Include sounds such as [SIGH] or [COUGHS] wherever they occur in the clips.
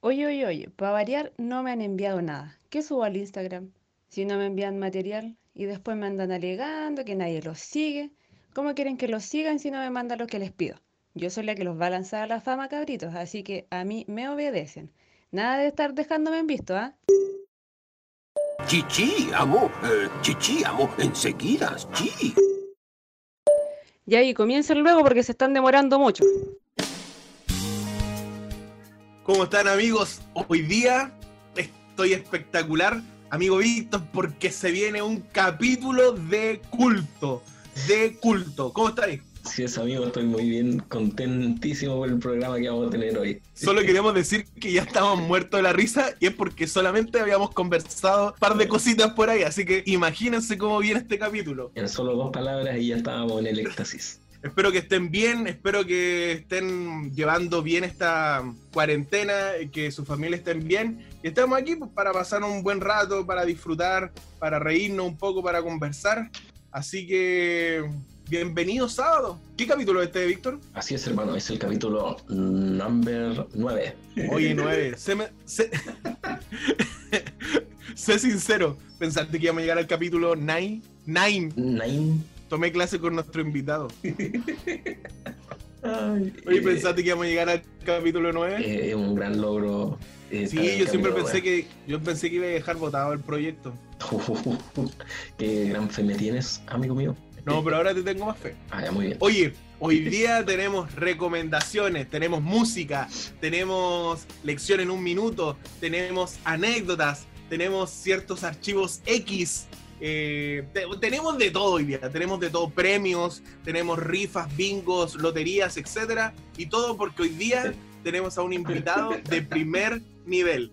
Oye, oye, oye, para variar no me han enviado nada. ¿Qué subo al Instagram? Si no me envían material y después me andan alegando que nadie los sigue. ¿Cómo quieren que los sigan si no me mandan lo que les pido? Yo soy la que los va a lanzar a la fama, cabritos, así que a mí me obedecen. Nada de estar dejándome en visto, ¿ah? Chichi, amo, eh, chichi, amo, enseguida, chi. Y ahí comiencen luego porque se están demorando mucho. ¿Cómo están amigos? Hoy día estoy espectacular, amigo Víctor, porque se viene un capítulo de culto, de culto. ¿Cómo estáis? Sí, es amigo, estoy muy bien, contentísimo por el programa que vamos a tener hoy. Solo queremos decir que ya estamos muertos de la risa y es porque solamente habíamos conversado un par de cositas por ahí, así que imagínense cómo viene este capítulo. En solo dos palabras y ya estábamos en el éxtasis. Espero que estén bien, espero que estén llevando bien esta cuarentena, que su familia estén bien. Y estamos aquí pues, para pasar un buen rato, para disfrutar, para reírnos un poco, para conversar. Así que bienvenido sábado. ¿Qué capítulo es este, Víctor? Así es, hermano, es el capítulo number 9. Oye, [LAUGHS] 9. sé, me- sé- [LAUGHS] sé sincero, pensaste que íbamos a llegar al capítulo 9. 9. Nine. Tomé clase con nuestro invitado. [LAUGHS] Ay, Oye, eh, pensaste que íbamos a llegar al capítulo 9. eh, es un gran logro. eh, Sí, yo siempre pensé que yo pensé que iba a dejar votado el proyecto. [LAUGHS] Qué gran fe me tienes, amigo mío. No, pero ahora te tengo más fe. Ah, ya, muy bien. Oye, hoy día tenemos recomendaciones, tenemos música, tenemos lección en un minuto, tenemos anécdotas, tenemos ciertos archivos X. eh, te- tenemos de todo hoy día, tenemos de todo, premios, tenemos rifas, bingos, loterías, etcétera, y todo porque hoy día tenemos a un invitado de primer nivel.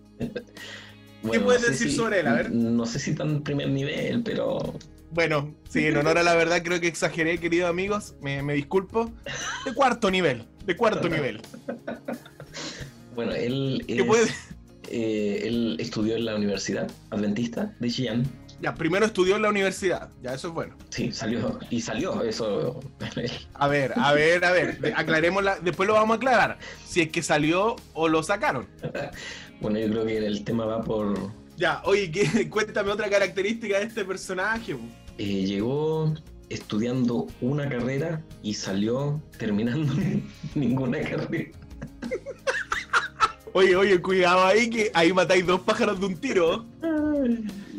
Bueno, puedes no sé decir si- sobre él? A ver. No sé si tan primer nivel, pero Bueno, sí, en honor a la verdad creo que exageré, queridos amigos, me, me disculpo. De cuarto nivel, de cuarto nivel. bueno, él, ¿Qué es- eh, él estudió en la Universidad Adventista de Xi'an. Ya, primero estudió en la universidad, ya eso es bueno. Sí, salió. Y salió, eso. [LAUGHS] A ver, a ver, a ver, aclaremos la, después lo vamos a aclarar, si es que salió o lo sacaron. [LAUGHS] bueno, yo creo que el tema va por. Ya, oye, ¿qué- [LAUGHS] cuéntame otra característica de este personaje. eh, llegó estudiando una carrera y salió terminando ninguna carrera. Oye, oye, cuidado ahí que ahí matáis dos pájaros de un tiro,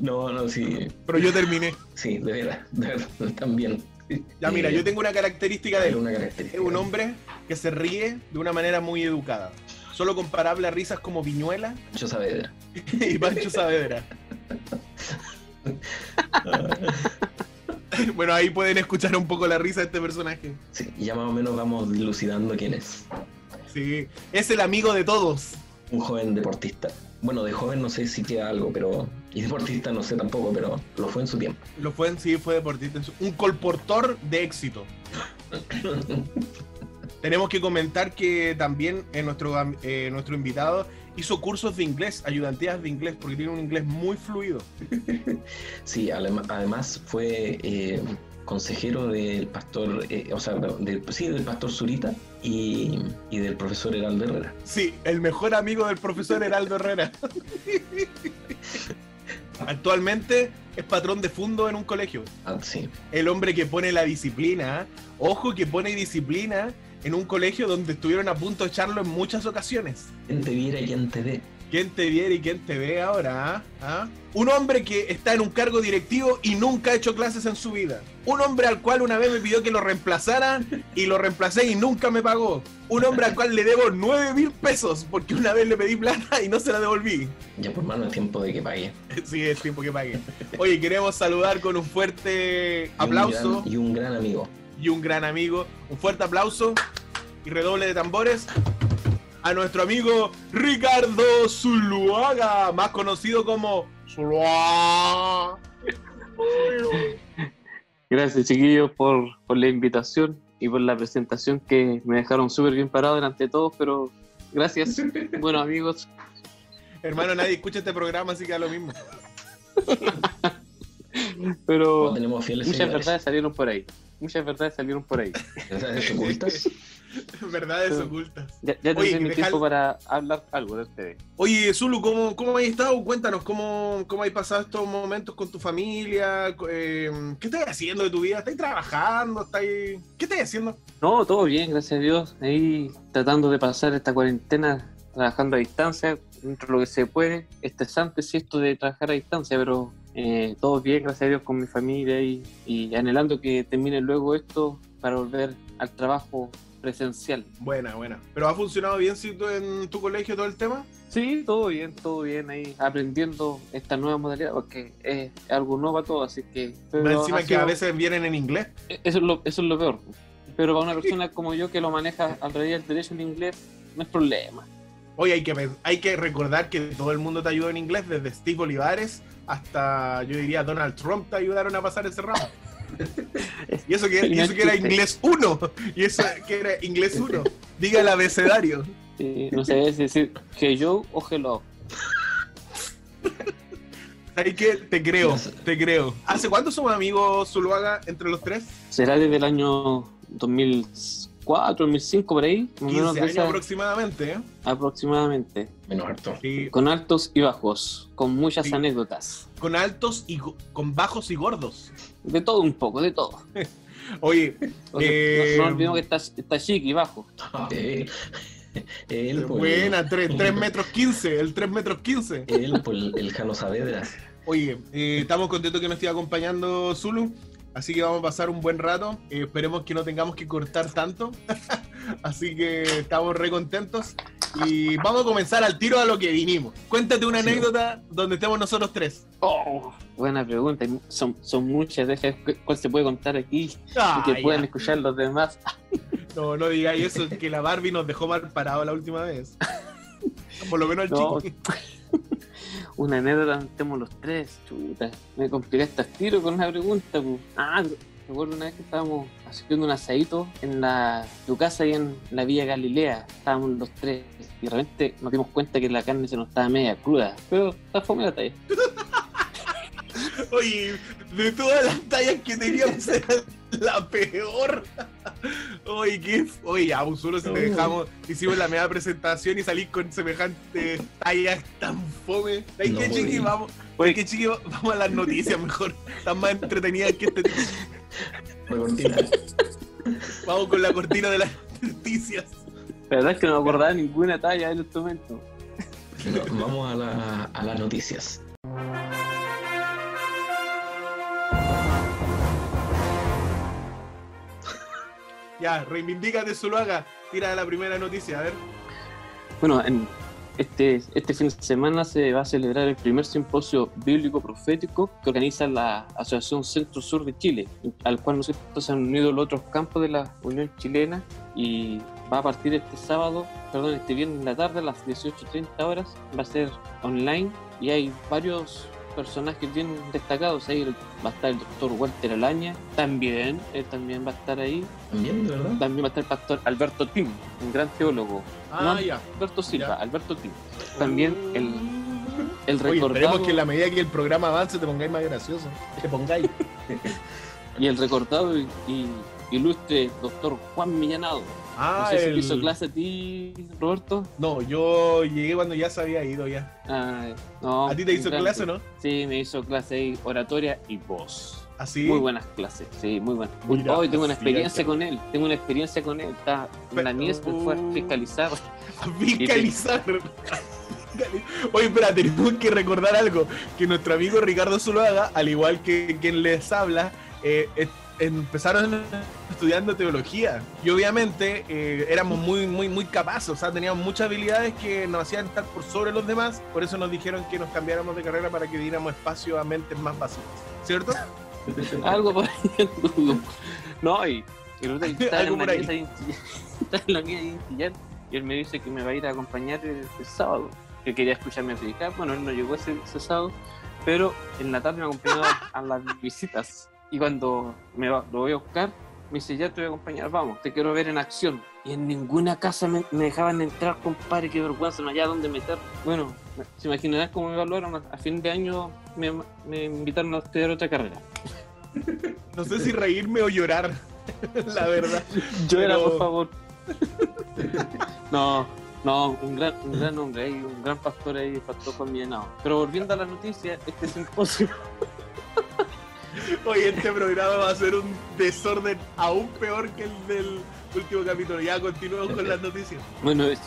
No, no, sí. pero yo terminé. Sí, de verdad, de verdad, también. Ya, mira, yo tengo una característica de él. una Es característica. un hombre que se ríe de una manera muy educada. Solo comparable a risas como Viñuela Yo Saavedra. [LAUGHS] y Pancho Saavedra. [LAUGHS] Bueno, ahí pueden escuchar un poco la risa de este personaje. Sí, ya más o menos vamos dilucidando quién es. Sí, es el amigo de todos. Un joven deportista. Bueno, de joven no sé si queda algo, pero. Y deportista no sé tampoco, pero lo fue en su tiempo. Lo fue en sí, fue deportista. Un colportor de éxito. [LAUGHS] Tenemos que comentar que también eh, nuestro, eh, nuestro invitado hizo cursos de inglés, ayudantías de inglés, porque tiene un inglés muy fluido. [LAUGHS] Sí, además fue eh, consejero del pastor, o sea, del, sí, del pastor Zurita y, y del profesor Heraldo Herrera. Sí, el mejor amigo del profesor Heraldo Herrera. [LAUGHS] Actualmente es patrón de fondo en un colegio. Ah, sí, El hombre que pone la disciplina. Ojo que pone disciplina en un colegio donde estuvieron a punto de echarlo en muchas ocasiones. quien te viera te ve. ¿Quién te viera y quién te ve ahora? ah? ¿Ah? Un hombre que está en un cargo directivo y nunca ha hecho clases en su vida. Un hombre al cual una vez me pidió que lo reemplazara y lo reemplacé y nunca me pagó. Un hombre al cual le debo 9 mil pesos porque una vez le pedí plata y no se la devolví. Ya por mano es tiempo de que pague. [LAUGHS] Sí, es tiempo que pague. Oye, queremos saludar con un fuerte Y un aplauso gran- y un gran amigo. y un gran amigo. Un fuerte aplauso y redoble de tambores a nuestro amigo Ricardo Zuluaga, más conocido como Zuluaga. Gracias, chiquillos, por, por la invitación y por la presentación que me dejaron súper bien parado delante de todos, pero gracias, buenos amigos. Hermano, nadie escucha este programa, así que da lo mismo. Pero No tenemos fieles muchas verdades salieron por ahí. Muchas verdades salieron por ahí. ¿Verdades ocultas? [LAUGHS] Verdades Sí. ocultas. Ya, ya Oye, mi tiempo para hablar algo de ustedes. Oye, Zulu, ¿cómo, cómo has estado? Cuéntanos, ¿cómo, cómo has pasado estos momentos con tu familia? Eh, ¿Qué estás haciendo de tu vida? ¿Estás trabajando? ¿Estás... ¿Qué estás haciendo? No, todo bien, gracias a Dios. Ahí tratando de pasar esta cuarentena trabajando a distancia, dentro de lo que se puede. Estresante, sí, esto de trabajar a distancia, pero eh, todo bien, gracias a Dios, con mi familia y, y anhelando que termine luego esto para volver al trabajo presencial. Buena, buena. ¿Pero ha funcionado bien si tú en tu colegio todo el tema? Sí, todo bien, todo bien ahí, aprendiendo esta nueva modalidad, porque es algo nuevo para todos, así que... pero encima ha que sido- a veces vienen en inglés. Eso es, lo, eso es lo peor. Pero para una persona como yo que lo maneja al revés del derecho en inglés, no es problema. Oye, hay que, hay que recordar que todo el mundo te ayudó en inglés, desde Steve Olivares hasta, yo diría, Donald Trump te ayudaron a pasar ese ramo. [LAUGHS] Y eso que, y eso que era inglés 1. Y eso que era inglés 1. Diga el abecedario. Sí, no sé si decir que yo o hello. Hay que, te creo, te creo. ¿Hace cuánto somos amigos, Zuluaga, entre los tres? Será desde el año 2004, 2005, por ahí, más o 15 menos años esa- aproximadamente, ¿eh? aproximadamente. Menos harto. Sí. Con altos y bajos, con muchas Sí. anécdotas. Con altos y con bajos y gordos. De todo un poco, de todo. [LAUGHS] Oye, O sea, Eh, no, no olvidemos que está, está chic y bajo. [LAUGHS] Eh, él, pues, buena, [LAUGHS] 3, metros 15, el 3 metros 15. Él, pues, el, el Jano Saavedra. Oye, eh, estamos contentos que nos esté acompañando Zulu, así que vamos a pasar un buen rato. Eh, esperemos que no tengamos que cortar tanto. [LAUGHS] así que estamos re contentos. Y vamos a comenzar al tiro a lo que vinimos. Cuéntate una Sí. anécdota donde estemos nosotros tres. Oh, buena pregunta. Son, son muchas, deja cuál se puede contar aquí y Ah, que ya. puedan escuchar los demás. [LAUGHS] No, no digáis eso, que la Barbie nos dejó mal parado la última vez. [LAUGHS] Por lo menos al No. chico. Una anécdota, estemos los tres, chuta. Me complicaste al tiro con una pregunta, pu. Ah, recuerdo una vez que estábamos haciendo un asadito en la tu casa ahí en la Villa Galilea. Estábamos los tres y de repente nos dimos cuenta que la carne se nos estaba media cruda. Pero está fome la talla. [LAUGHS] Oye, de todas las tallas que teníamos [LAUGHS] la peor. Oye, ¿qué? Oye, un solo si te dejamos, hicimos la media presentación y salís con semejantes tallas tan fome. ¿Sabes No qué, chiqui? Vamos, Oye. ¿sabes qué, chiqui? Vamos a las noticias mejor. Están más entretenidas que este. Cortina. Vamos con la cortina de las noticias. La verdad es que no me acordaba ninguna talla en este momento. No, vamos a, la- a las noticias. Ya, reivindícate, Zuluaga. Tira la primera noticia, a ver. Bueno, en este, este fin de semana se va a celebrar el primer simposio bíblico profético que organiza la Asociación Centro Sur de Chile, al cual ¿no es cierto? se han unido los otros campos de la Unión Chilena y va a partir este sábado, perdón, este viernes en la tarde a las 18.30 horas, va a ser online y hay varios personajes bien destacados ahí, va a estar el doctor Walter Alaña, también, él también va a estar ahí, También, de verdad. también va a estar el pastor Alberto Tim, un gran teólogo, Ah, No. ya. Alberto Silva, Ya. Alberto Tim. También el, el Oye, recordado esperemos que en la medida que el programa avance te pongáis más gracioso. Te pongáis. [LAUGHS] y el recordado y, y ilustre doctor Juan Millanado. Ah, no sé el- hizo clase a ti, Roberto. No, yo llegué cuando ya se había ido ya. Ah, no, ¿A ti te hizo clase, no? Sí, me hizo clase oratoria y voz. Así. Muy buenas clases, sí, muy buenas. Mira, Hoy tengo una experiencia con él, tengo una experiencia con él. Está en la Pero- niez, me fue a fiscalizar. A [LAUGHS] fiscalizar. [LAUGHS] Oye, espera, [LAUGHS] tenemos que recordar algo. Que nuestro amigo Ricardo Zuluaga, al igual que quien les habla, eh, empezaron estudiando teología. Y obviamente eh, éramos muy, muy, muy capaces. O sea, teníamos muchas habilidades que nos hacían estar por sobre los demás. Por eso nos dijeron que nos cambiáramos de carrera para que diéramos espacio a mentes más básicas. ¿Cierto? Algo por ahí. no, y, y [LAUGHS] Algo [LAUGHS] en la en y él me dice que me va a ir a acompañar el, el sábado, que quería escucharme predicar. Bueno, él no llegó ese, ese sábado, pero en la tarde me acompañó a las visitas. Y cuando me va- lo voy a buscar, me dice, ya te voy a acompañar, vamos, te quiero ver en acción. Y en ninguna casa me, me dejaban entrar, compadre, qué vergüenza, no había dónde meter. Bueno, se imaginarán cómo me evaluaron. A, fin de año me, me invitaron a estudiar otra carrera. [LAUGHS] No sé si reírme o llorar, [LAUGHS] la verdad. [LAUGHS] Llora, Pero- por favor. No, no, un gran, un gran hombre ahí, un gran pastor ahí, pastor Millenao. Pero volviendo a la noticia, este simposio, Hoy este programa va a ser un desorden aún peor que el del último capítulo. Ya continuamos con las noticias. bueno, es,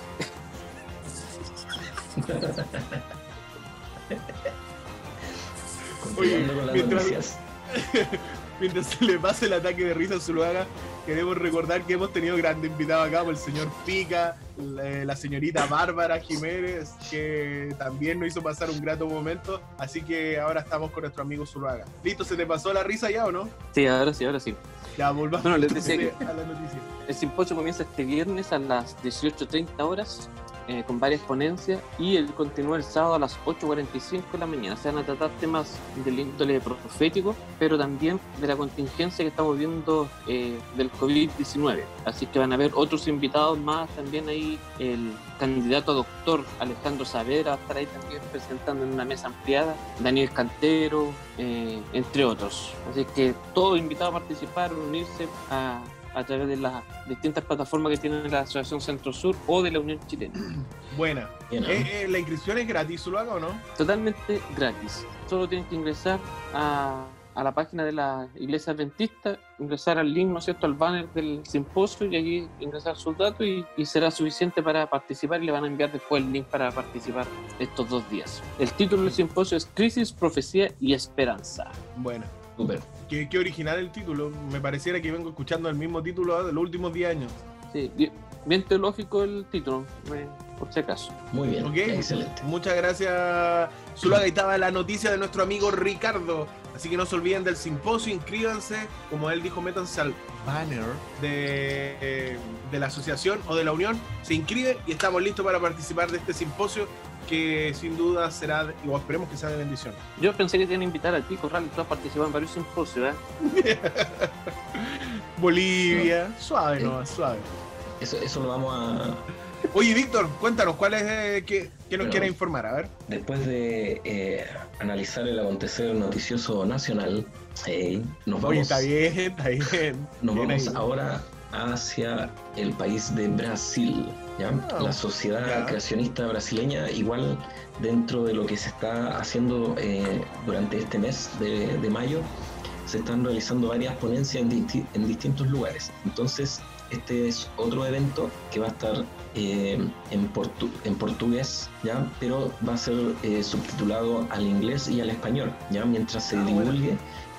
Continuando con las mientras- noticias. [LAUGHS] Mientras se le pase el ataque de risa a Zuluaga, queremos recordar que hemos tenido grandes invitados acá, por el señor Pica, la, la señorita Bárbara Jiménez, que también nos hizo pasar un grato momento. Así que ahora estamos con nuestro amigo Zuluaga. ¿Listo? ¿Se te pasó la risa ya o no? sí, ahora sí, ahora sí. Ya, volvamos Bueno, les decía que- a la noticia. El simposio comienza este viernes a las 18.30 horas eh, con varias ponencias y el continúa el sábado a las 8.45 de la mañana. Se van a tratar temas del índole profético, pero también de la contingencia que estamos viendo eh, del COVID-19. Así que van a haber otros invitados más también ahí. El candidato a doctor Alejandro Saavedra va a estar ahí también presentando en una mesa ampliada. Daniel Cantero, eh, entre otros. Así que todos invitados a participar, unirse a, a través de las distintas plataformas que tiene la Asociación Centro Sur o de la Unión Chilena. [CLEARS THROAT] Buena. Eh, eh, ¿La inscripción es gratis, Zuluaga o no? Totalmente gratis. Solo tienen que ingresar a, a la página de la Iglesia Adventista, ingresar al link, ¿no es cierto?, al banner del simposio y allí ingresar sus datos y, y será suficiente para participar y le van a enviar después el link para participar estos dos días. El título del simposio es Crisis, Profecía y Esperanza. Buena. Súper. Qué, qué original el título. Me pareciera que vengo escuchando el mismo título de los últimos 10 años. Sí, bien, teológico el título, eh, por si acaso. Muy bien. Ok, Excelente. Muchas gracias, Zuluaga. Ahí estaba la noticia de nuestro amigo Ricardo. Así que no se olviden del simposio, inscríbanse. Como él dijo, métanse al banner de, eh, de la asociación o de la unión. Se inscriben y estamos listos para participar de este simposio que sin duda será, o esperemos que sea de bendición. Yo pensé que te iban a invitar a ti, Corral, tú has participado en varios simposios, ¿eh? [LAUGHS] Bolivia, suave, no, suave. Eso, eso lo vamos a. Oye, Víctor, cuéntanos, ¿cuál es eh, que, que nos Bueno. quiere informar? A ver. Después de eh, analizar el acontecer noticioso nacional, eh, nos vamos, Oye, está bien, está bien. nos Bien vamos ahí. ahora hacia el país de Brasil. ¿Ya? Ah, La sociedad creacionista brasileña, igual dentro de lo que se está haciendo eh, durante este mes de, de mayo, se están realizando varias ponencias en, disti- en distintos lugares. Entonces, este es otro evento que va a estar eh, en, portu- en portugués, ¿ya? pero va a ser eh, subtitulado al inglés y al español, ¿ya? mientras se Ah, bueno.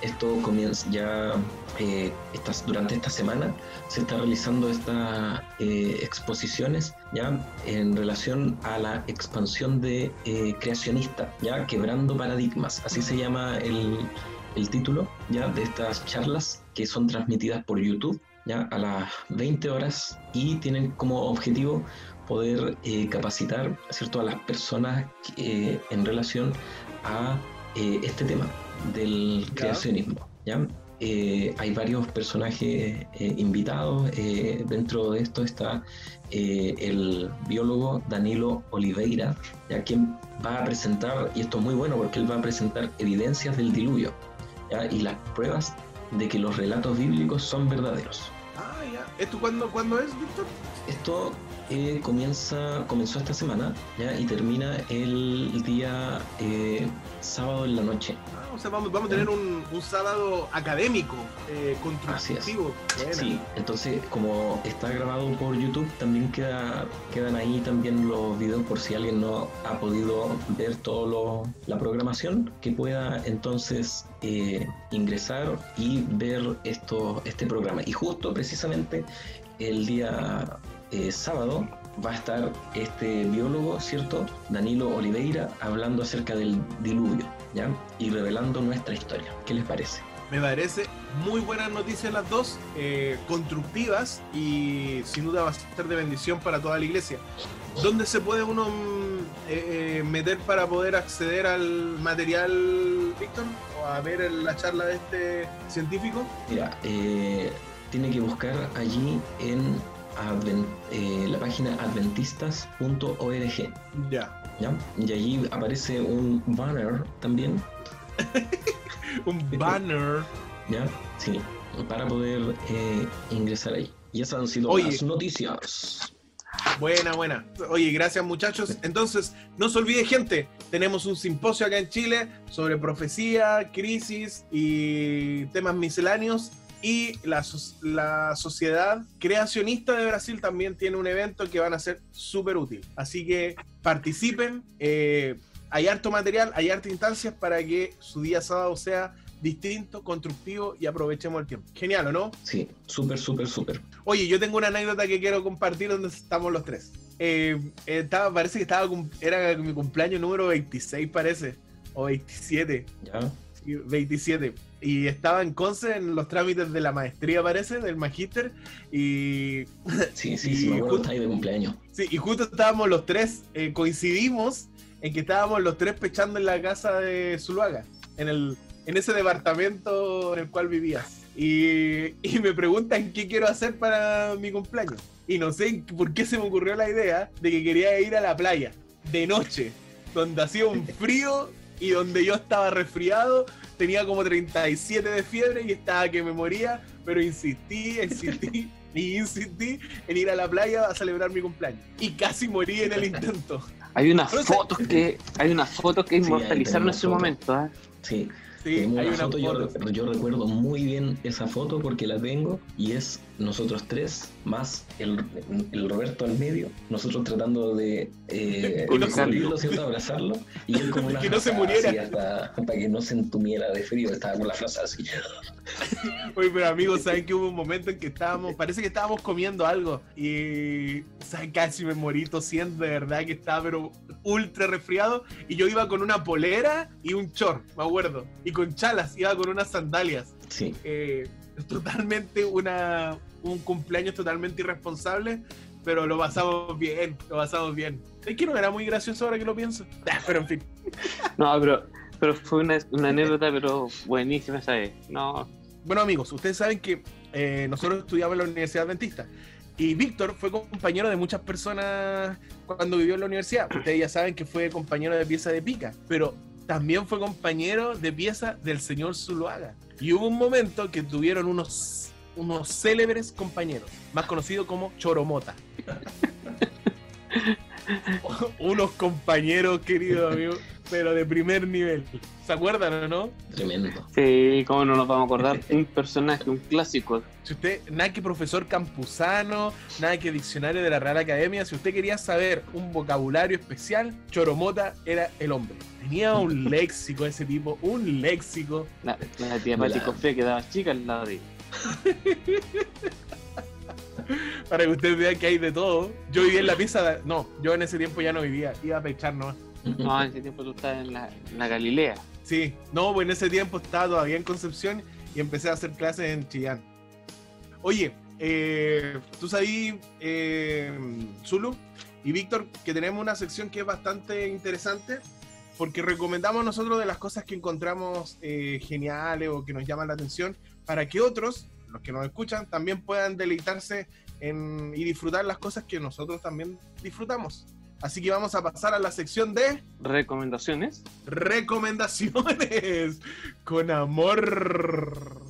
Esto comienza ya eh, estas, durante esta semana se está realizando estas eh, exposiciones ya en relación a la expansión de eh, creacionista, ya quebrando paradigmas, así se llama el, el título ya de estas charlas que son transmitidas por YouTube ya a las 20 horas y tienen como objetivo poder eh, capacitar ¿cierto? a las personas eh, en relación a eh, este tema del Ya. creacionismo. ¿ya? Eh, hay varios personajes eh, invitados. eh, dentro de esto está el biólogo Danilo Oliveira, ya quien va a presentar, y esto es muy bueno porque él va a presentar evidencias del diluvio ¿ya? y las pruebas de que los relatos bíblicos son verdaderos. Ah, ya. ¿Esto cuándo, cuándo es, Víctor? Esto comienza, comenzó esta semana ¿ya? y termina el día sábado en la noche. O sea, vamos, vamos a tener un, un sábado académico, eh, constructivo. Buena. Sí, entonces como está grabado por YouTube, también queda, quedan ahí también los videos por si alguien no ha podido ver toda la programación, que pueda entonces eh, ingresar y ver esto, este programa. Y justo precisamente el día eh, sábado va a estar este biólogo, ¿cierto? Danilo Oliveira, hablando acerca del diluvio, ¿ya? Y revelando nuestra historia. ¿Qué les parece? Me parece muy buenas noticias las dos, eh, constructivas y sin duda va a ser de bendición para toda la iglesia. ¿Dónde se puede uno mm, eh, eh, meter para poder acceder al material, Víctor? ¿O a ver la charla de este científico? Mira, eh, tiene que buscar allí en eh, la página adventistas.org. Ya. ¿ya? Y allí aparece un banner también. [LAUGHS] Un banner. ¿ya? Sí, para poder eh, ingresar ahí. Y esas han sido Oye. las noticias. Buena, buena. Oye, gracias muchachos. Entonces, no se olvide gente, tenemos un simposio acá en Chile sobre profecía, crisis y temas misceláneos. Y la, la Sociedad Creacionista de Brasil también tiene un evento que van a ser súper útil. Así que participen. eh, hay harto material, hay hartas instancias para que su día sábado sea distinto, constructivo y aprovechemos el tiempo. Genial, ¿o no? Sí, súper, súper, súper. Oye, yo tengo una anécdota que quiero compartir donde estamos los tres. Eh, estaba, parece que estaba era mi cumpleaños número 26, parece, o 27, ¿Ya? sí, 27. Y estaba en Conce en los trámites de la maestría, parece, del magíster. Y, [LAUGHS] Sí, sí, Y sí, me justo- de cumpleaños. sí, y justo estábamos los tres, eh, coincidimos en que estábamos los tres pechando en la casa de Zuluaga, en, el, en ese departamento en el cual vivías. Y, [LAUGHS] y me preguntan qué quiero hacer para mi cumpleaños. Y no sé por qué se me ocurrió la idea de que quería ir a la playa de noche, donde hacía un frío y donde yo estaba resfriado, tenía como 37 de fiebre y estaba que me moría, pero insistí, insistí [LAUGHS] y insistí en ir a la playa a celebrar mi cumpleaños. Y casi morí en el intento. Hay unas Pero, o sea- fotos que hay unas fotos que Sí, inmortalizaron tenemos ese momento, ¿ah? Sí, Sí, hay una foto, yo, foto. yo recuerdo muy bien esa foto porque la tengo y es nosotros tres más el, el Roberto al medio, nosotros tratando de eh, cubrirlo, ¿cierto? abrazarlo y él con [LAUGHS] una Que no se muriera. así hasta para que no se entumiera de frío, estaba con la frase así. [LAUGHS] Oye, pero amigos, ¿saben que hubo un momento en que estábamos, parece que estábamos comiendo algo y ¿saben? casi me morí tosiendo, de verdad que estaba pero ultra resfriado y yo iba con una polera y un short, me acuerdo, y con chalas, iba con unas sandalias. Sí, Eh, totalmente una, un cumpleaños totalmente irresponsable, pero lo pasamos bien, lo pasamos bien. Es que no era muy gracioso ahora que lo pienso. [LAUGHS] Pero en fin. No, pero, pero fue una, una anécdota, pero buenísima, ¿sabes? No, Bueno, amigos, ustedes saben que eh, nosotros estudiamos en la Universidad Adventista. Y Víctor fue compañero de muchas personas cuando vivió en la universidad. Ustedes ya saben que fue compañero de pieza de pica, pero también fue compañero de pieza del señor Zuluaga. Y hubo un momento que tuvieron unos, unos célebres compañeros, más conocidos como Choromota. [LAUGHS] unos compañeros, queridos amigos, pero de primer nivel. ¿Se acuerdan o no? tremendo. sí, cómo no nos vamos a acordar. [LAUGHS] Un personaje, un clásico. Si usted, nada que profesor campusano, nada que diccionario de la Real Academia, si usted quería saber un vocabulario especial, Choromota era el hombre. Tenía un [LAUGHS] léxico ese tipo, un léxico. La, la tía La- Pati Cofé quedaba chica al lado de. Para que usted vea que hay de todo. Yo vivía en la pieza, de- no, yo en ese tiempo ya no vivía, iba a pechar nomás. No, en ese tiempo tú estabas en la, en la Galilea. Sí, no, pues en ese tiempo estaba todavía en Concepción y empecé a hacer clases en Chillán. Oye, eh, tú sabes, eh, Zulu y Víctor, que tenemos una sección que es bastante interesante porque recomendamos nosotros de las cosas que encontramos eh, geniales o que nos llaman la atención para que otros, los que nos escuchan, también puedan deleitarse en, y disfrutar las cosas que nosotros también disfrutamos. Así que vamos a pasar a la sección de Recomendaciones. recomendaciones [LAUGHS] con amor.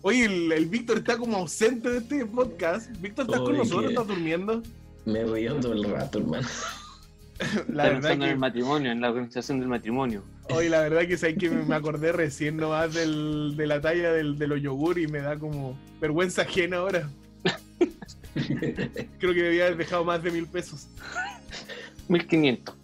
Oye, el, el Víctor está como ausente de este podcast. Víctor, ¿estás con nosotros? ¿Estás durmiendo? Me río todo el rato, hermano. [LAUGHS] La Está pensando en el matrimonio, en la organización del matrimonio. oye, la verdad que, sé que [LAUGHS] me acordé recién nomás del, de la talla del, de los yogur y me da como vergüenza ajena ahora. [LAUGHS] Creo que debía haber dejado más de mil pesos. 1500.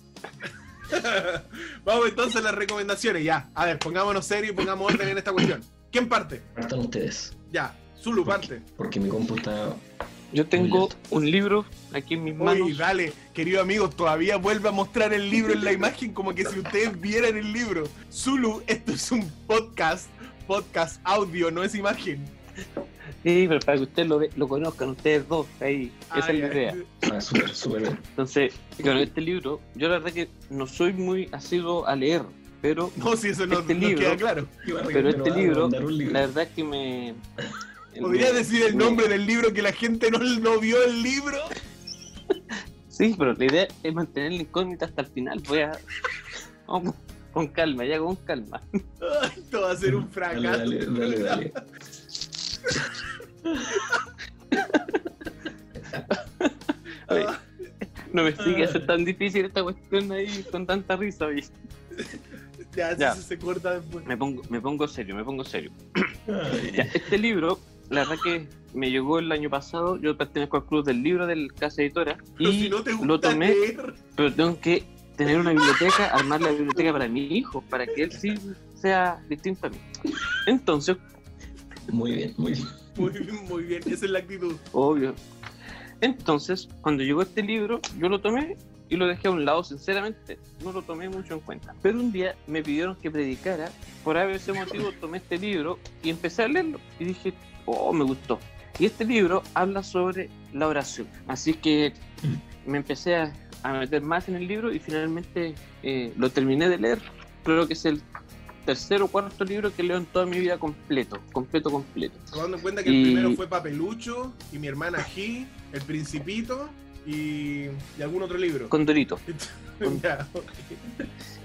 Vamos entonces a las recomendaciones, ya. A ver, pongámonos serio y pongamos orden en esta cuestión. ¿Quién parte? Partan ustedes, Ya, Zulu parte. porque mi compu está... Yo tengo un libro aquí en mis manos. Oye, dale, querido amigo, todavía vuelve a mostrar el libro en la imagen como que si ustedes vieran el libro. Zulu, esto es un podcast, podcast audio, no es imagen. Sí, pero para que ustedes lo, lo conozcan, ustedes dos, ahí. Esa Ay, es la ay, idea. Ah, súper, súper. Entonces, bueno, este libro, yo la verdad que no soy muy asiduo a leer, pero No, si eso no, Este no libro- queda claro. Pero este libro, libro. la verdad es que me... [LAUGHS] ¿Podrías me- decir el nombre del libro que la gente no, no vio el libro? Sí, pero la idea es mantener la incógnita hasta el final. Voy a... Vamos con calma, ya con calma. Esto va a ser un fracaso. dale, dale, dale. Oye, Ah, no me expliques, es tan difícil esta cuestión ahí con tanta risa. oye. ya, se corta después. Me pongo, me pongo serio, me pongo serio. Ya, este libro, la verdad que me llegó el año pasado. Yo pertenezco al club del libro del Casa Editora. Pero Y si no te gusta lo tomé, leer. pero tengo que tener una biblioteca, armar la biblioteca para mi hijo, para que él sí sea distinto a mí. Entonces, Muy bien, muy bien. Muy bien, muy bien. Esa es la actitud. obvio. Entonces, cuando llegó este libro, yo lo tomé y lo dejé a un lado, sinceramente, no lo tomé mucho en cuenta. Pero un día me pidieron que predicara, por ese motivo tomé este libro y empecé a leerlo. Y dije, oh, me gustó. Y este libro habla sobre la oración. Así que me empecé a, a meter más en el libro y finalmente eh, lo terminé de leer. Creo que es el tercer o cuarto libro que leo en toda mi vida completo, completo, completo. Tomando en cuenta que Y- el primero fue Papelucho y mi hermana G, El Principito y, y algún otro libro. Con Dorito. [LAUGHS] Ya, ok.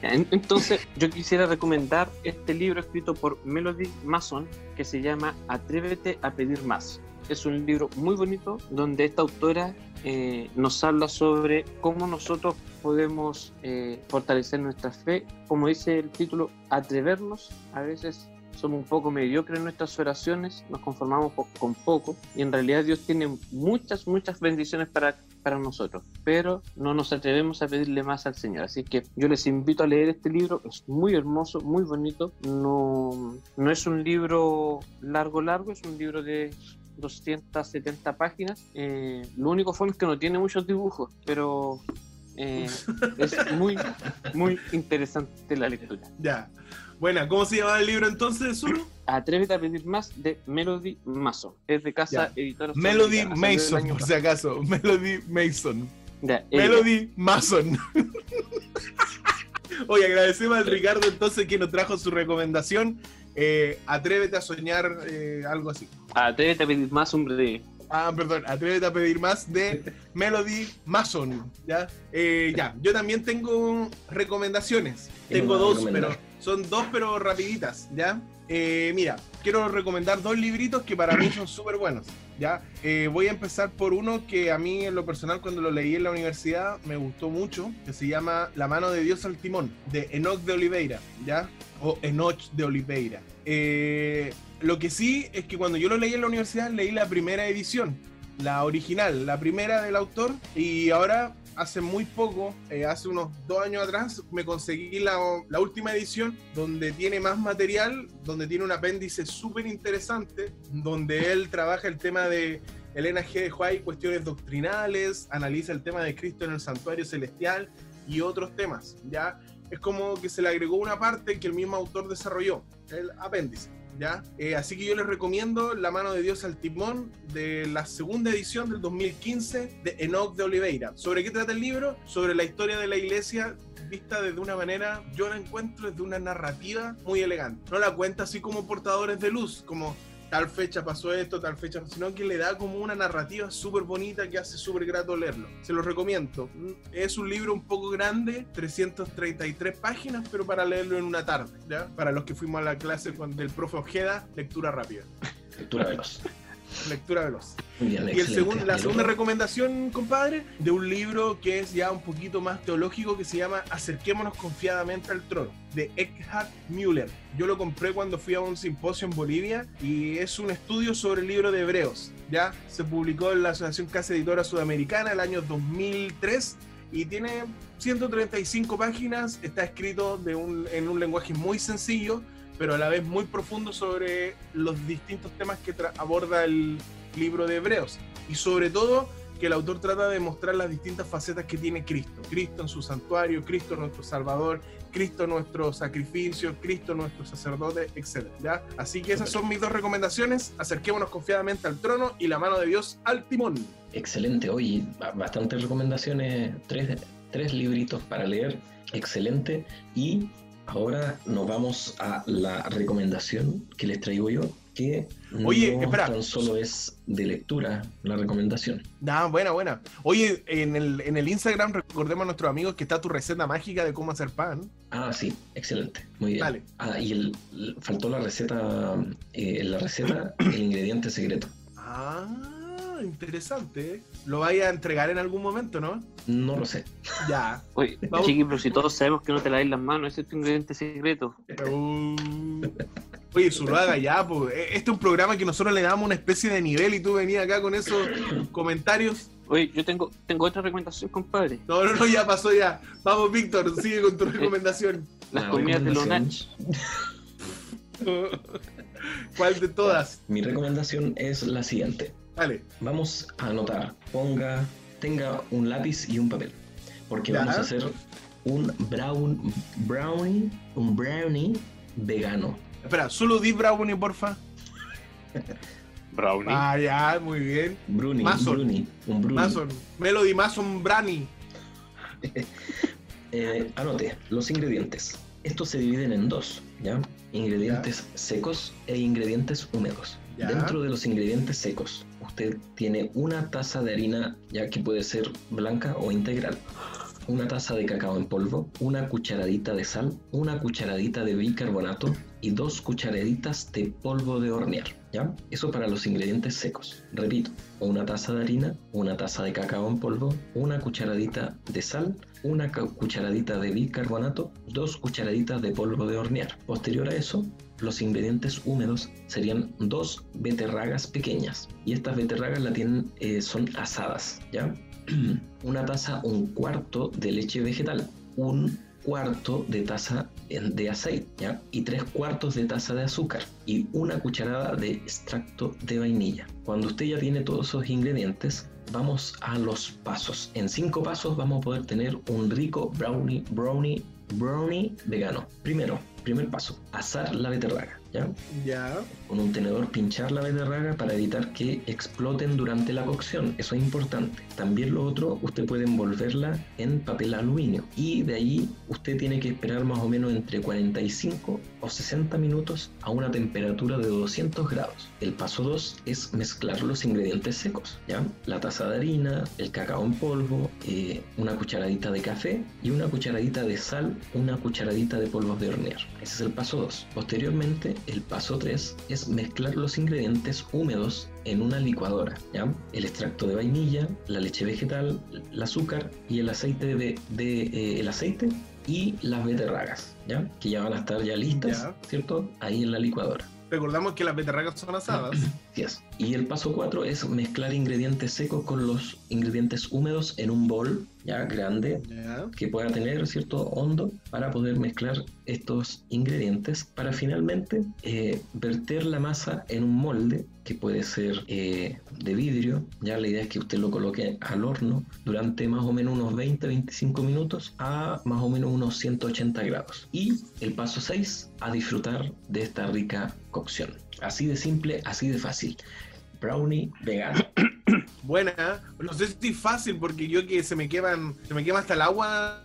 En- Entonces, yo quisiera recomendar este libro escrito por Melody Mason que se llama Atrévete a pedir más. Es un libro muy bonito donde esta autora eh, nos habla sobre cómo nosotros podemos eh, fortalecer nuestra fe. Como dice el título, atrevernos. A veces somos un poco mediocres en nuestras oraciones, nos conformamos con poco y en realidad Dios tiene muchas, muchas bendiciones para, para nosotros, pero no nos atrevemos a pedirle más al Señor. Así que yo les invito a leer este libro, es muy hermoso, muy bonito, no, no es un libro largo, largo, es un libro de 270 páginas. Eh, lo único fue que no tiene muchos dibujos, pero eh, es muy, muy interesante la lectura. [LAUGHS] ya. Buena, ¿cómo se llamaba el libro entonces, Zulu? Atrévete a pedir más de Melody Mason. Es de casa editora. Melody Mason, por si acaso. Melody Mason. Ya, ella. Melody Mason. [LAUGHS] Oye, agradecemos al Ricardo entonces que nos trajo su recomendación. Eh, atrévete a soñar eh, algo así. Atrévete a pedir más, hombre. De... Ah, perdón, atrévete a pedir más de Melody Mason. ¿ya? Eh, ya, yo también tengo recomendaciones. ¿Qué Tengo dos, pero? Son dos, pero rapiditas, ¿ya? Eh, mira, quiero recomendar dos libritos que para mí son [CLEARS THROAT] súper buenos, ¿ya? Eh, voy a empezar por uno que a mí en lo personal cuando lo leí en la universidad me gustó mucho, que se llama La mano de Dios al timón, de Enoch de Oliveira, ¿ya? O Enoch de Oliveira. Eh, lo que sí es que cuando yo lo leí en la universidad leí la primera edición, la original, la primera del autor, y ahora hace muy poco, eh, hace unos dos años atrás, me conseguí la, última edición donde tiene más material, donde tiene un apéndice súper interesante, donde él trabaja el tema de Elena G. de White, cuestiones doctrinales, analiza el tema de Cristo en el santuario celestial y otros temas, ¿ya? Es como que se le agregó una parte que el mismo autor desarrolló, el apéndice. Eh, así que yo les recomiendo La mano de Dios al timón de la segunda edición del 2015 de Enoch de Oliveira. ¿Sobre qué trata el libro? Sobre la historia de la iglesia vista desde una manera, yo la encuentro desde una narrativa muy elegante. No la cuenta así como portadores de luz, como tal fecha pasó esto, tal fecha, sino que le da como una narrativa súper bonita que hace súper grato leerlo. Se los recomiendo. Es un libro un poco grande, 333 páginas, pero para leerlo en una tarde, ¿ya? Para los que fuimos a la clase del profe Ojeda, lectura rápida, Lectura veloz. Lectura veloz. Bien, Y el segun- la ¿Y el segunda recomendación, compadre, de un libro que es ya un poquito más teológico que se llama Acerquémonos confiadamente al trono, de Eckhard Müller. Yo lo compré cuando fui a un simposio en Bolivia y es un estudio sobre el libro de Hebreos. Ya se publicó en la Asociación Casa Editora Sudamericana el año 2003 y tiene 135 páginas. Está escrito de un- en un lenguaje muy sencillo, pero a la vez muy profundo sobre los distintos temas que aborda el libro de Hebreos. Y sobre todo que el autor trata de mostrar las distintas facetas que tiene Cristo. Cristo en su santuario, Cristo nuestro Salvador, Cristo nuestro sacrificio, Cristo nuestro sacerdote, etc. Así que esas son mis dos recomendaciones. Acerquémonos confiadamente al trono y la mano de Dios al timón. Excelente, oye, ba- bastantes recomendaciones, tres, tres libritos para leer, excelente. Y ahora nos vamos a la recomendación que les traigo yo, que Oye, no espera. tan solo es de lectura la recomendación. Ah, buena, buena. Oye, en el, en el Instagram recordemos a nuestros amigos que está tu receta mágica de cómo hacer pan. Ah, sí, excelente, muy bien. Dale. Ah, y el, faltó la receta, eh, en la receta, el ingrediente secreto. Ah, interesante. ¿eh? Lo vaya a entregar en algún momento, ¿no? No lo sé. Ya. Oye, Vamos. chiqui, pero si todos sabemos que no te laves las manos, ese es tu ingrediente secreto. Uh. Oye, Zuluaga, ya, pues. Este es un programa que nosotros le damos una especie de nivel y tú venías acá con esos [COUGHS] comentarios. Oye, yo tengo, tengo otra recomendación, compadre. No, no, no, ya pasó ya. Vamos, Víctor, sigue con tu recomendación. Las La comidas de los recomendación- Nach. [LAUGHS] ¿Cuál de todas? Mi recomendación es la siguiente. Dale. Vamos a anotar, ponga, tenga un lápiz y un papel, porque Ya. vamos a hacer un brown, brownie, un brownie vegano. Espera, solo di brownie, porfa. Brownie. Ah, ya, muy bien. Bruni, Mason. bruni, un bruni. Mason, Melody Mason Brani. [LAUGHS] Eh, anote los ingredientes. Estos se dividen en dos, ¿ya? Ingredientes secos e ingredientes húmedos. Ya. Dentro de los ingredientes secos, usted tiene una taza de harina, ya que puede ser blanca o integral, una taza de cacao en polvo, una cucharadita de sal, una cucharadita de bicarbonato y dos cucharaditas de polvo de hornear, ¿ya? Eso para los ingredientes secos. Repito, una taza de harina, una taza de cacao en polvo, una cucharadita de sal, una cucharadita de bicarbonato, dos cucharaditas de polvo de hornear. Posterior a eso, los ingredientes húmedos serían dos beterragas pequeñas y estas beterragas la tienen, eh, son asadas, ¿ya? [CLEARS THROAT] Una taza, un cuarto de leche vegetal, un cuarto de taza de aceite. Y tres cuartos de taza de azúcar y una cucharada de extracto de vainilla. Cuando usted ya tiene todos esos ingredientes, vamos a los pasos. En cinco pasos vamos a poder tener un rico brownie, brownie, brownie vegano. Primero, primer paso, asar la beterraga, ¿ya? Ya. Con un tenedor pinchar la beterraga para evitar que exploten durante la cocción. Eso es importante. También lo otro, usted puede envolverla en papel aluminio. Y de ahí usted tiene que esperar más o menos entre 45 o 60 minutos a una temperatura de 200 grados. El paso 2 es mezclar los ingredientes secos. ¿ya? La taza de harina, el cacao en polvo, eh, una cucharadita de café y una cucharadita de sal, una cucharadita de polvos de hornear. Ese es el paso 2. Posteriormente, el paso 3 es mezclar los ingredientes húmedos en una licuadora. ¿ya? El extracto de vainilla, la leche vegetal, el azúcar y el aceite de, de, eh, el aceite y las beterragas, ¿ya? Que ya van a estar ya listas, Ya. ¿cierto? Ahí en la licuadora. Recordamos que las beterragas son asadas. [CLEARS THROAT] Así es. Y el paso 4 es mezclar ingredientes secos con los ingredientes húmedos en un bol ya grande que pueda tener cierto hondo para poder mezclar estos ingredientes para finalmente eh, verter la masa en un molde que puede ser eh, de vidrio. Ya la idea es que usted lo coloque al horno durante más o menos unos 20-25 minutos a más o menos unos 180 grados. Y el paso 6, a disfrutar de esta rica cocción. Así de simple, así de fácil. Brownie vegano. Buena. No sé si es fácil porque yo que se me queman, se me quema hasta el agua.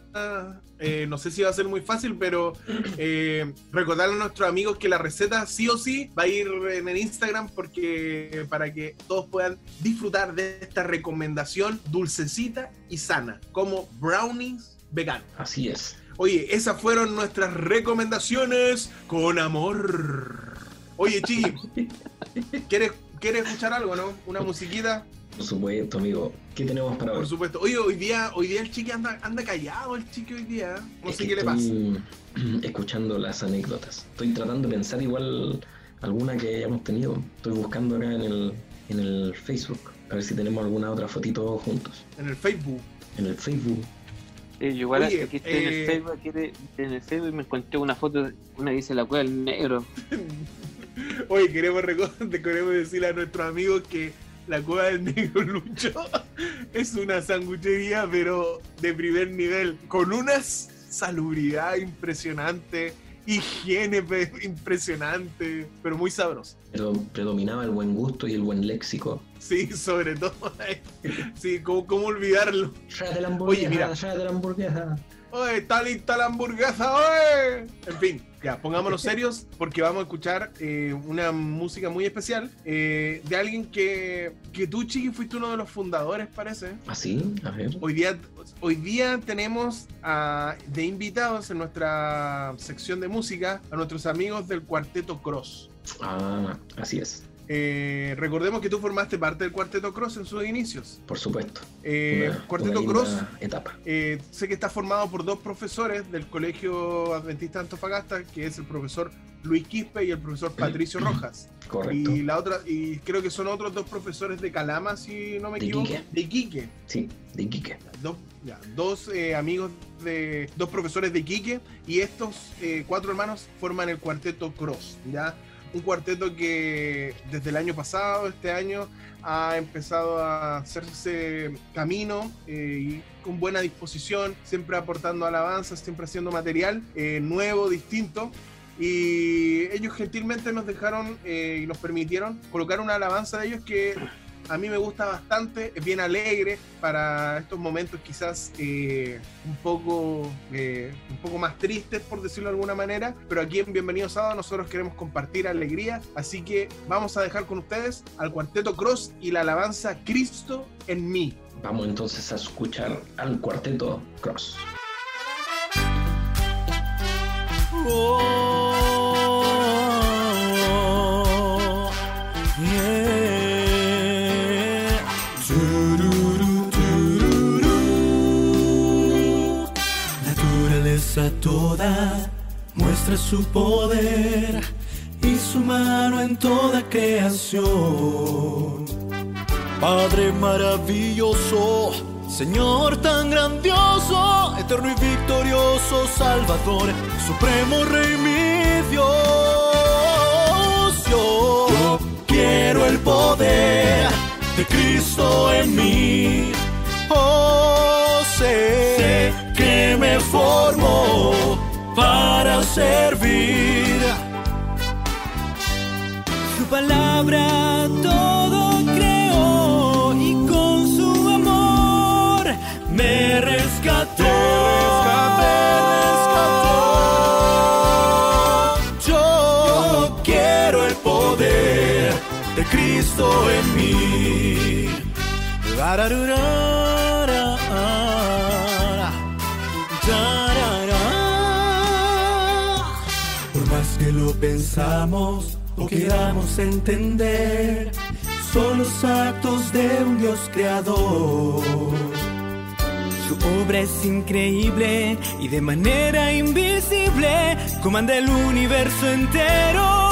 eh, no sé si va a ser muy fácil, pero eh, recordarle a nuestros amigos que la receta sí o sí va a ir en el Instagram porque para que todos puedan disfrutar de esta recomendación dulcecita y sana, como brownies veganos. Así es. Oye, esas fueron nuestras recomendaciones con amor. Oye, Chiqui, [LAUGHS] ¿quieres, ¿quieres escuchar algo, no? Una musiquita, Por supuesto, amigo. ¿Qué tenemos para por hoy? supuesto. Oye, hoy día, hoy día el Chiqui anda, anda callado, el Chiqui hoy día. No Es sé qué le pasa. estoy [CLEARS THROAT] escuchando las anécdotas. Estoy tratando de pensar igual alguna que hayamos tenido. Estoy buscando acá en el, en el Facebook. A ver si tenemos alguna otra fotito juntos. En el Facebook. En el Facebook. Eh, yo igual Oye, aquí estoy en eh, el Facebook, aquí en el Facebook y me encontré una foto, una dice la cueva del negro. [LAUGHS] Oye, queremos, [LAUGHS] queremos decirle a nuestros amigos que la Cueva del Negro [LAUGHS] Lucho es una sanguchería, pero de primer nivel, con una salubridad impresionante, higiene [LAUGHS] impresionante, pero muy sabrosa. Pero predominaba el buen gusto y el buen léxico. Sí, sobre todo. Sí, ¿cómo, cómo olvidarlo? Tráete la hamburguesa, mira. tráete la hamburguesa. ¡Oye, está lista la hamburguesa! ¡Oye! En fin, ya, pongámonos serios porque vamos a escuchar eh, una música muy especial eh, de alguien que, que tú, Chiqui, fuiste uno de los fundadores, parece. ¿Así? ¿Ah, A ver. Hoy día, hoy día tenemos a- de invitados en nuestra sección de música a nuestros amigos del Cuarteto Cross. Ah, así es. Eh, recordemos que tú formaste parte del Cuarteto Cross en sus inicios. Por supuesto. Eh, Una- Cuarteto una Cross etapa. Eh, sé que está formado por dos profesores del Colegio Adventista Antofagasta, que es el profesor Luis Quispe y el profesor Patricio Rojas. Correcto. Y la otra, y creo que son otros dos profesores de Calama, si no me De equivoco. Iquique. De Iquique. Sí, de Iquique. Dos, ya, dos amigos de. dos profesores de Iquique. Y estos cuatro hermanos forman el cuarteto Cross. ¿ya? Un cuarteto que desde el año pasado, este año, ha empezado a hacerse camino eh, y con buena disposición, siempre aportando alabanzas, siempre haciendo material eh, nuevo, distinto. Y ellos gentilmente nos dejaron eh, y nos permitieron colocar una alabanza de ellos que a mí me gusta bastante, es bien alegre para estos momentos quizás eh, un, poco, eh, un poco más tristes, por decirlo de alguna manera, pero aquí en Bienvenidos Sábado nosotros queremos compartir alegría, así que vamos a dejar con ustedes al Cuarteto Cross y la alabanza Cristo en mí. Vamos entonces a escuchar al cuarteto Cross. Oh, toda muestra su poder y su mano en toda creación. Padre maravilloso, Señor tan grandioso, eterno y victorioso, Salvador, supremo Rey mi Dios. Yo quiero el poder de Cristo en mí. Oh, sé que me formó para servir. Su palabra todo creó y con su amor me rescató. Yo quiero el poder de Cristo en mí. Rararurara, pensamos o queramos entender, son los actos de un Dios creador. Su obra es increíble y de manera invisible comanda el universo entero,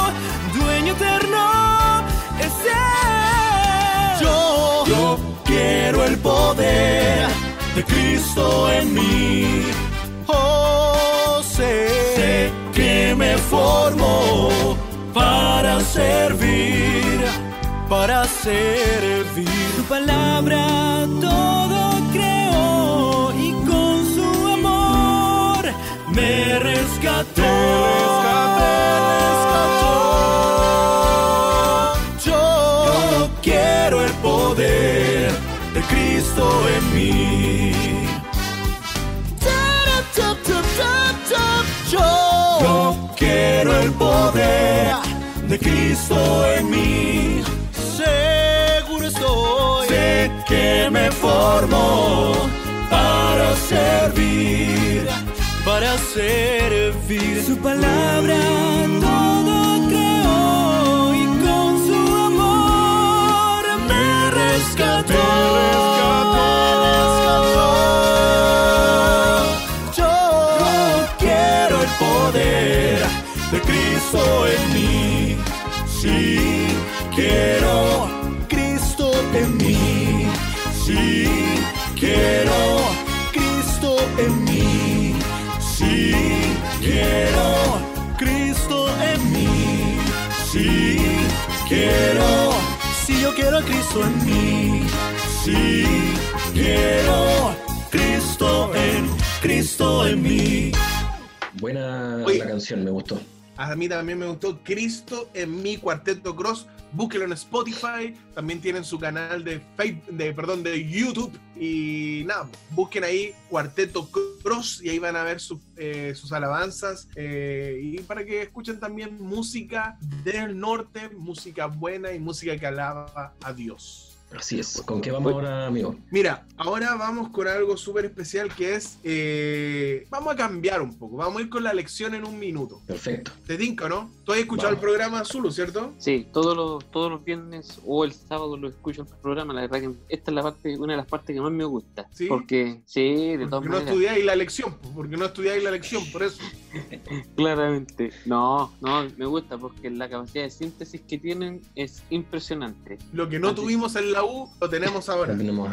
dueño eterno es Él. Yo, yo quiero el poder de Cristo en mí. Oh, sé, me formó para servir, para servir. Su palabra todo creó y con su amor me rescató. Quiero el poder de Cristo en mí. Seguro estoy. Sé que me formó para servir. Para servir. Su palabra todo creó y con su amor me rescató. Cristo en mí. Sí, quiero Cristo en mí. Sí, quiero Cristo en mí. Sí, quiero Cristo en mí. Sí, quiero. Si yo quiero a Cristo en mí. Sí, quiero Cristo en Cristo en mí. Buena la canción, me gustó. A mí también me gustó Cristo en mi cuarteto cross. Búsquelo en Spotify. También tienen su canal de Facebook, de, perdón, de YouTube. Y nada, busquen ahí Cuarteto Cross y ahí van a ver eh, sus alabanzas. eh, y para que escuchen también música del norte, música buena y música que alaba a Dios. Así es. ¿Con qué vamos ahora, amigo? Mira, ahora vamos con algo súper especial que es. eh, vamos a cambiar un poco. Vamos a ir con la lección en un minuto. Perfecto. ¿Te tinca, no? Tú has escuchado Vamos. el programa Zulu, ¿cierto? Sí, todos los, todos los viernes o el sábado lo escucho en el programa. La verdad que esta es la parte, una de las partes que más me gusta. ¿Sí? Porque, sí, de todas Porque no maneras. estudiáis la lección, po, porque no estudiáis la lección, por eso. [LAUGHS] Claramente. No, no, me gusta porque la capacidad de síntesis que tienen es impresionante. Lo que no Así. tuvimos en la U, lo tenemos ahora. La tenemos.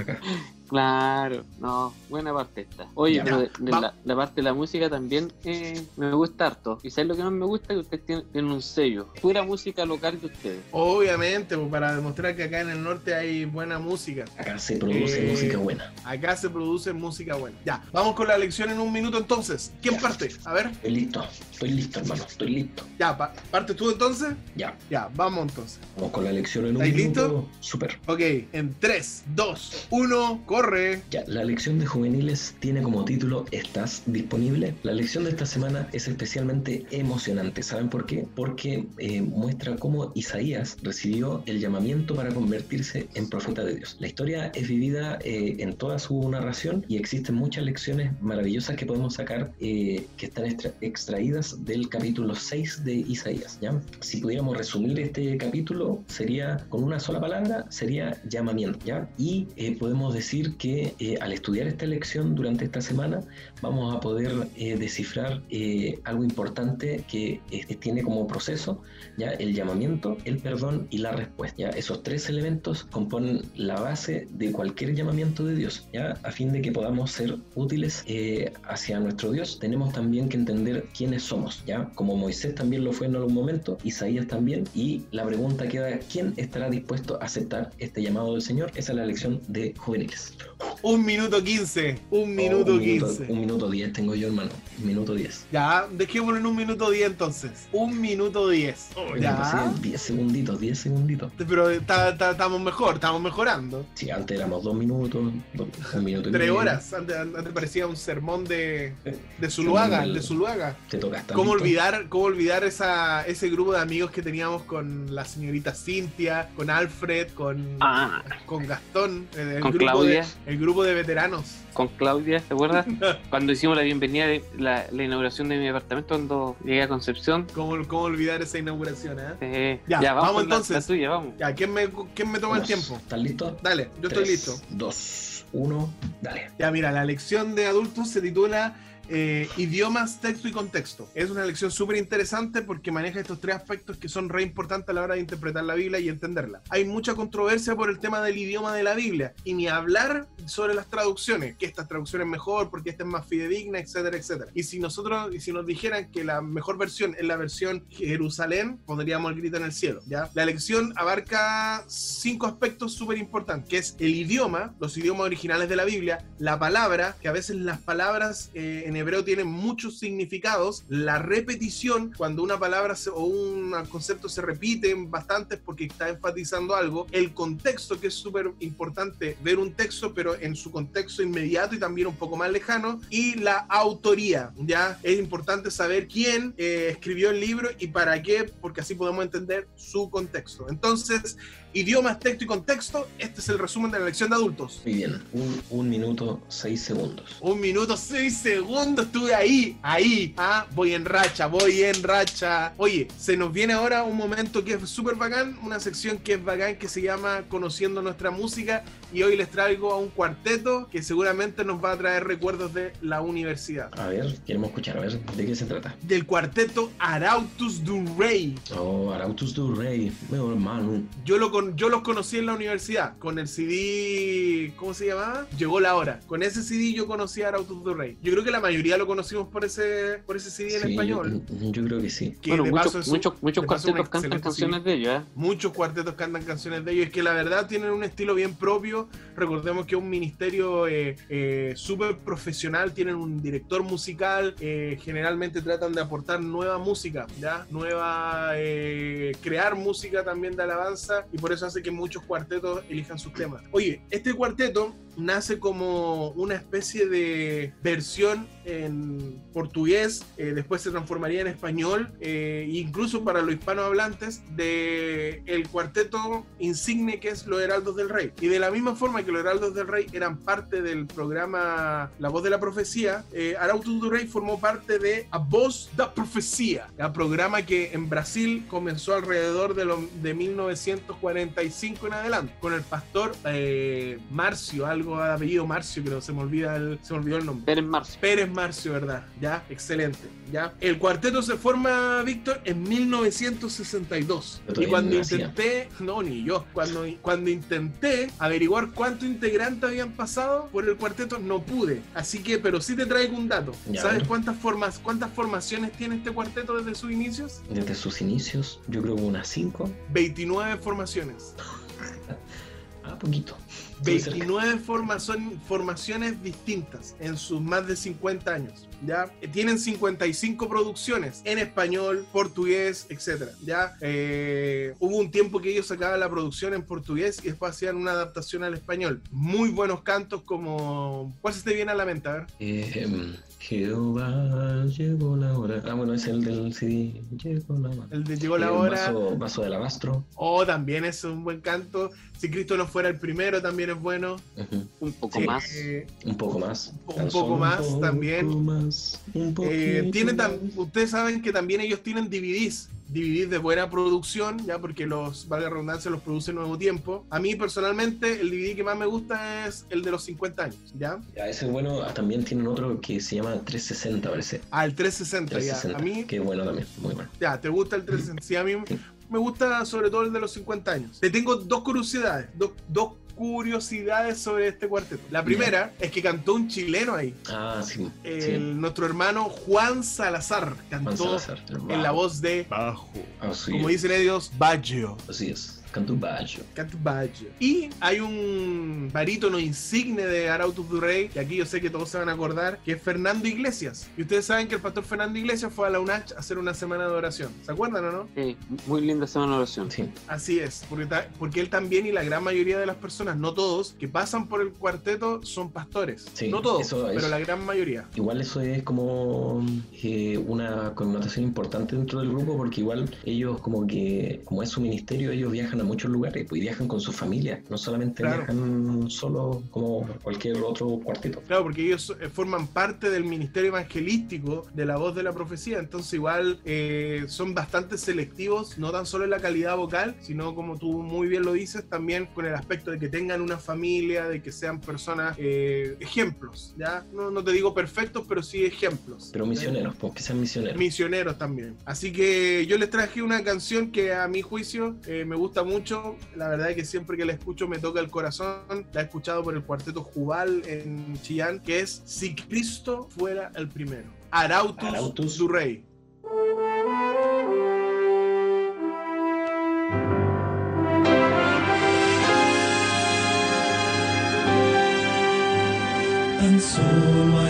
Claro, no, buena parte esta. Oye, Ya. pero de, de la, la parte de la música también eh, me gusta harto. Y sabes lo que más me gusta que ustedes tienen, tienen un sello. Pura música local de ustedes. Obviamente, pues, para demostrar que acá en el norte hay buena música. Acá se produce Eh, música buena. Acá se produce música buena. Ya, vamos con la lección en un minuto entonces. ¿Quién Ya. parte? A ver, Estoy listo. Estoy listo, hermano. Estoy listo. ya, pa- ¿partes tú entonces? Ya. Ya, vamos entonces. Vamos con la lección en un ¿Estáis minuto. Súper. Ok, en 3, 2, 1, corre. Ya, la lección de juveniles tiene como título ¿Estás disponible? La lección de esta semana es especialmente emocionante. ¿Saben por qué? Porque eh, muestra cómo Isaías recibió el llamamiento para convertirse en profeta de Dios. La historia es vivida eh, en toda su narración y existen muchas lecciones maravillosas que podemos sacar eh, que están extra- extraídas del capítulo 6 de Isaías. ¿ya? Si pudiéramos resumir este capítulo, sería con una sola palabra, sería llamamiento. ¿ya? Y eh, podemos decir que eh, al estudiar esta lección durante esta semana, vamos a poder eh, descifrar eh, algo importante que eh, tiene como proceso ya el llamamiento, el perdón y la respuesta. ¿ya? Esos tres elementos componen la base de cualquier llamamiento de Dios. ¿ya? A fin de que podamos ser útiles eh, hacia nuestro Dios, tenemos también que entender quiénes somos. ¿ya? Como Moisés también lo fue en algún momento, Isaías también. Y la pregunta queda, ¿quién estará dispuesto a aceptar este llamado del Señor? Esa es la lección de juveniles. Un minuto 15. Un minuto Oh, un minuto, 15. un minuto 10 tengo yo, hermano. Un minuto 10. Ya, dejémoslo en un minuto 10 entonces. Un minuto 10. Ya. 10 segunditos, 10 segunditos. Pero estamos mejor, estamos mejorando. Si antes éramos dos minutos, dos- un minuto y Tres medio. horas. Antes, antes parecía un sermón de, de Zuluaga, [LAUGHS] del- de Zuluaga. Te toca estar ¿Cómo listo. olvidar, cómo olvidar esa, ese grupo de amigos que teníamos con la señorita Cintia, con Alfred, con, Ah, con Gastón, eh, el, Con grupo Claudia. De, el grupo de veteranos? con Claudia, ¿te acuerdas? [LAUGHS] Cuando hicimos la bienvenida de la, la inauguración de mi apartamento cuando llegué a Concepción. ¿Cómo, cómo olvidar esa inauguración? eh? Eh, Ya, ya, vamos vamos, con la- entonces. La, tuya, vamos. Ya, ¿quién me, quién me toma el tiempo? ¿Estás listo? Dale, yo estoy listo. 2, 1, dale. Ya, mira, la lección de adultos se titula eh, Idiomas, texto y contexto. Es una lección súper interesante porque maneja estos tres aspectos que son re importantes a la hora de interpretar la Biblia y entenderla. Hay mucha controversia por el tema del idioma de la Biblia y ni hablar sobre las traducciones, que esta traducción es mejor porque esta es más fidedigna, etcétera, etcétera. Y si nosotros, y si nos dijeran que la mejor versión es la versión Jerusalén, pondríamos el grito en el cielo, ¿ya? La lección abarca cinco aspectos súper importantes, que es el idioma, los idiomas originales de la Biblia, la palabra, que a veces las palabras eh, en hebreo tienen muchos significados, la repetición, cuando una palabra o un concepto se repiten bastantes porque está enfatizando algo, el contexto, que es súper importante ver un texto, pero en su contexto inmediato y también un poco más lejano, y la autoría, ¿ya? Es importante saber quién eh, escribió el libro y para qué, porque así podemos entender su contexto. Entonces, idiomas, texto y contexto, este es el resumen de la lección de adultos. Muy bien, un, un minuto, 6 segundos. Un minuto, seis segundos, estuve ahí, ahí. Ah, voy en racha, voy en racha. Oye, se nos viene ahora un momento que es súper bacán, una sección que es bacán que se llama Conociendo nuestra música. Y hoy les traigo a un cuarteto que seguramente nos va a traer recuerdos de la universidad. A ver, queremos escuchar, a ver, ¿de qué se trata? Del cuarteto Arautus du Rey. Oh, Arautus du Rey, meu hermano. Yo, lo con, yo los conocí en la universidad con el CD. ¿Cómo se llamaba? Llegó la hora. Con ese CD yo conocí a Arautus du Rey. Yo creo que la mayoría lo conocimos por ese, por ese CD en Sí, español. Yo, yo creo que sí. Que bueno, muchos, paso muchos, cuartetos cantan canciones CD. de ellos, ¿eh? Muchos cuartetos cantan canciones de ellos, es que la verdad tienen un estilo bien propio. Recordemos que es un ministerio eh, eh, súper profesional, tienen un director musical, eh, generalmente tratan de aportar nueva música, ¿ya? Nueva, eh, crear música también de alabanza y por eso hace que muchos cuartetos elijan sus temas. Oye, este cuarteto nace como una especie de versión en portugués, eh, después se transformaría en español, eh, incluso para los hispanohablantes, de el cuarteto insigne que es Los Heraldos del Rey. Y de la misma forma que Los Heraldos del Rey eran parte del programa La Voz de la Profecía, eh, Arautos do Rey formó parte de A Voz da Profecía, el programa que en Brasil comenzó alrededor de, lo- de 1945 en adelante, con el pastor eh, Marcio, algo de apellido Marcio, que no se me olvida el, se me olvidó el nombre. Pérez Marcio. Pérez Marcio, ¿verdad? Ya, excelente. Ya. El cuarteto se forma, Víctor, en 1962. Yo Y cuando intenté, no, ni yo, cuando, cuando intenté averiguar cuántos integrantes habían pasado por el cuarteto, no pude. Así que, pero sí te traigo un dato. Ya, ¿Sabes bueno. cuántas formas, cuántas formaciones tiene este cuarteto desde sus inicios? Desde sus inicios, yo creo que unas 5. 29 formaciones. [LAUGHS] Ah, poquito. Estoy cerca. 29 formación- formaciones distintas en sus más de 50 años. ¿ya? Eh, Tienen 55 producciones en español, portugués, etc. ¿ya? Eh, hubo un tiempo que ellos sacaban la producción en portugués y después hacían una adaptación al español. Muy buenos cantos como... ¿Cuál se te viene a la mente? A ver. Eh, em, Jehová llegó la hora. Ah, bueno, es el del CD. Llegó la hora. El de Llegó la hora. Vaso, vaso de alabastro. Oh, también es un buen canto. Si Cristo no fuera el primero, también es bueno. Un poco Sí, más. eh, Un poco más. Un poco más un también. poco más, un Eh, poquito tiene tam- más. ustedes saben que también ellos tienen DVDs, DVDs de buena producción, ya porque los, valga la redundancia, los produce Nuevo Tiempo. A mí personalmente el DVD que más me gusta es el de los 50 años, ¿ya? Ya, ese es bueno. También tienen otro que se llama 360, parece. Ah, el 360, 360. ya. A mí, Que bueno también, muy bueno. ya, ¿te gusta el 360? Sí, a mí me gusta sobre todo el de los 50 años. Te tengo dos curiosidades, dos, dos curiosidades sobre este cuarteto. La primera es que cantó un chileno ahí. Ah, sí. El- sí. Nuestro hermano Juan Salazar Juan cantó Salazar. en la voz de, Bajo. Así como es. dicen ellos, Baggio. Así es. Cantó Baggio. Canto Baggio. Y hay un barítono insigne de Arautos du Rey, que aquí yo sé que todos se van a acordar, que es Fernando Iglesias. Y ustedes saben que el pastor Fernando Iglesias fue a la UNACH a hacer una semana de oración. ¿Se acuerdan o no? Sí, muy linda semana de oración. Sí. Así es, porque, ta- porque él también y la gran mayoría de las personas, no todos, que pasan por el cuarteto son pastores. Sí, no todos, eso- pero eso. la gran mayoría. Igual eso es como eh, una connotación importante dentro del grupo porque igual ellos como que, como es su ministerio, ellos viajan a muchos lugares pues, y viajan con su familia, no solamente Claro. viajan solo como cualquier otro cuartito. Claro, porque ellos eh, forman parte del ministerio evangelístico de la voz de la profecía, entonces igual eh, son bastante selectivos, no tan solo en la calidad vocal, sino como tú muy bien lo dices, también con el aspecto de que tengan una familia, de que sean personas, eh, ejemplos, ¿ya? No, no te digo perfectos, pero sí ejemplos. Pero misioneros, pues que sean misioneros. Misioneros también. Así que yo les traje una canción que a mi juicio eh, me gusta mucho. La verdad es que siempre que la escucho me toca el corazón. La he escuchado por el cuarteto Jubal en Chillán, que es Si Cristo fuera el primero. Arautus, Arautus. du Rey. Tan solo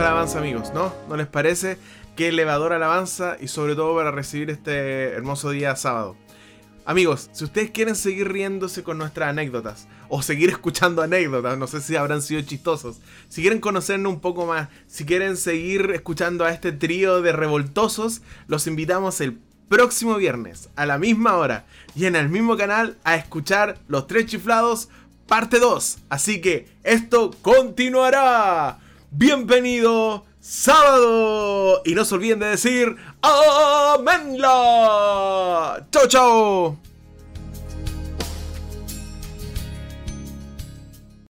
alabanza, amigos, ¿no? ¿No les parece? Qué elevadora alabanza y sobre todo para recibir este hermoso día sábado. Amigos, si ustedes quieren seguir riéndose con nuestras anécdotas o seguir escuchando anécdotas, no sé si habrán sido chistosos, si quieren conocernos un poco más, si quieren seguir escuchando a este trío de revoltosos, los invitamos el próximo viernes a la misma hora y en el mismo canal a escuchar Los Tres Chiflados parte 2. Así que esto continuará. Bienvenido sábado. Y no se olviden de decir Amenla. Chao, chao.